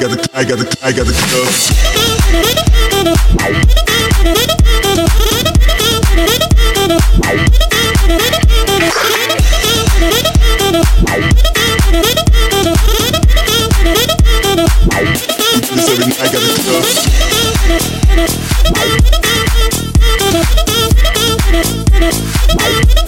got the, I got the, I got the cuff. I got the cuff.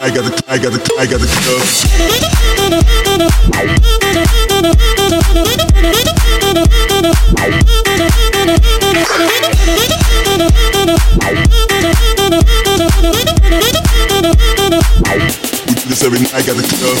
I got the, I got the, I got the club. We do this every night. I got the club.